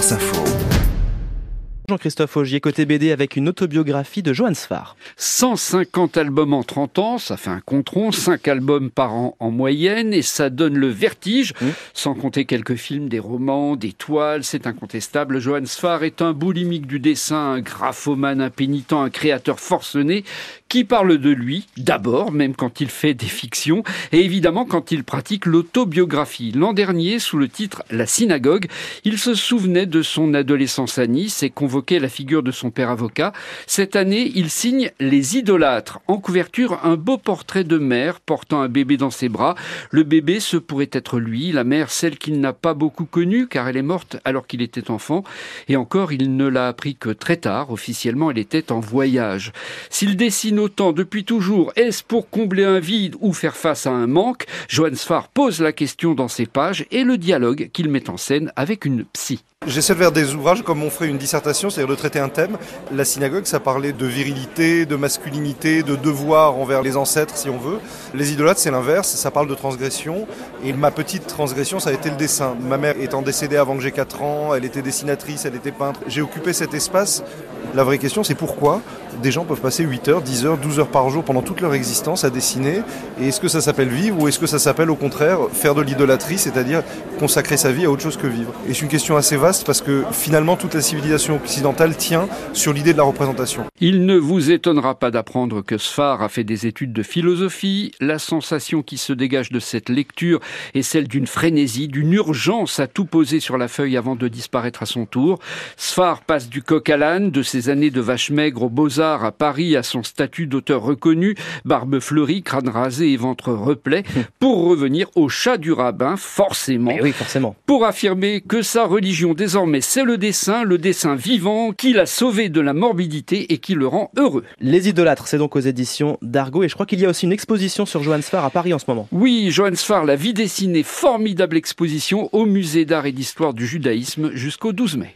France Info. Jean-Christophe Augier, côté BD, avec une autobiographie de Johann Sfar. 150 albums en 30 ans, ça fait un contron, 5 albums par an en moyenne, et ça donne le vertige, mmh. sans compter quelques films, des romans, des toiles, c'est incontestable. Johann Sfar est un boulimique du dessin, un graphomane impénitent, un créateur forcené, qui parle de lui, d'abord, même quand il fait des fictions, et évidemment quand il pratique l'autobiographie. L'an dernier, sous le titre La synagogue, il se souvenait de son adolescence à Nice et convoquait la figure de son père avocat. Cette année, il signe Les idolâtres. En couverture, un beau portrait de mère portant un bébé dans ses bras. Le bébé, ce pourrait être lui, la mère, celle qu'il n'a pas beaucoup connue, car elle est morte alors qu'il était enfant. Et encore, il ne l'a appris que très tard. Officiellement, elle était en voyage. S'il dessine autant depuis toujours, est-ce pour combler un vide ou faire face à un manque? Johannes Sfar pose la question dans ses pages et le dialogue qu'il met en scène avec une psy. J'essaie de faire des ouvrages comme on ferait une dissertation, c'est-à-dire de traiter un thème. La synagogue, ça parlait de virilité, de masculinité, de devoir envers les ancêtres, si on veut. Les idolâtres, c'est l'inverse, ça parle de transgression. Et ma petite transgression, ça a été le dessin. Ma mère étant décédée avant que j'ai 4 ans, elle était dessinatrice, elle était peintre. J'ai occupé cet espace. La vraie question, c'est pourquoi des gens peuvent passer 8 heures, 10 heures, 12 heures par jour pendant toute leur existence à dessiner. Et est-ce que ça s'appelle vivre ou est-ce que ça s'appelle au contraire faire de l'idolâtrie, c'est-à-dire consacrer sa vie à autre chose que vivre? Et c'est une question assez vaste parce que finalement toute la civilisation occidentale tient sur l'idée de la représentation. Il ne vous étonnera pas d'apprendre que Sfar a fait des études de philosophie. La sensation qui se dégage de cette lecture est celle d'une frénésie, d'une urgence à tout poser sur la feuille avant de disparaître à son tour. Sfar passe du coq à l'âne, de ses années de vache maigre aux beaux-arts à Paris à son statut d'auteur reconnu, barbe fleurie, crâne rasé et ventre replet, pour revenir au chat du rabbin, forcément. oui, forcément. Pour affirmer que sa religion désormais c'est le dessin, le dessin vivant, qui l'a sauvé de la morbidité et qui le rend heureux. Les idolâtres, c'est donc aux éditions d'Argo et je crois qu'il y a aussi une exposition sur Johann Sfar à Paris en ce moment. Oui, Johann Sfar, la vie dessinée, formidable exposition au musée d'art et d'histoire du judaïsme jusqu'au 12 mai.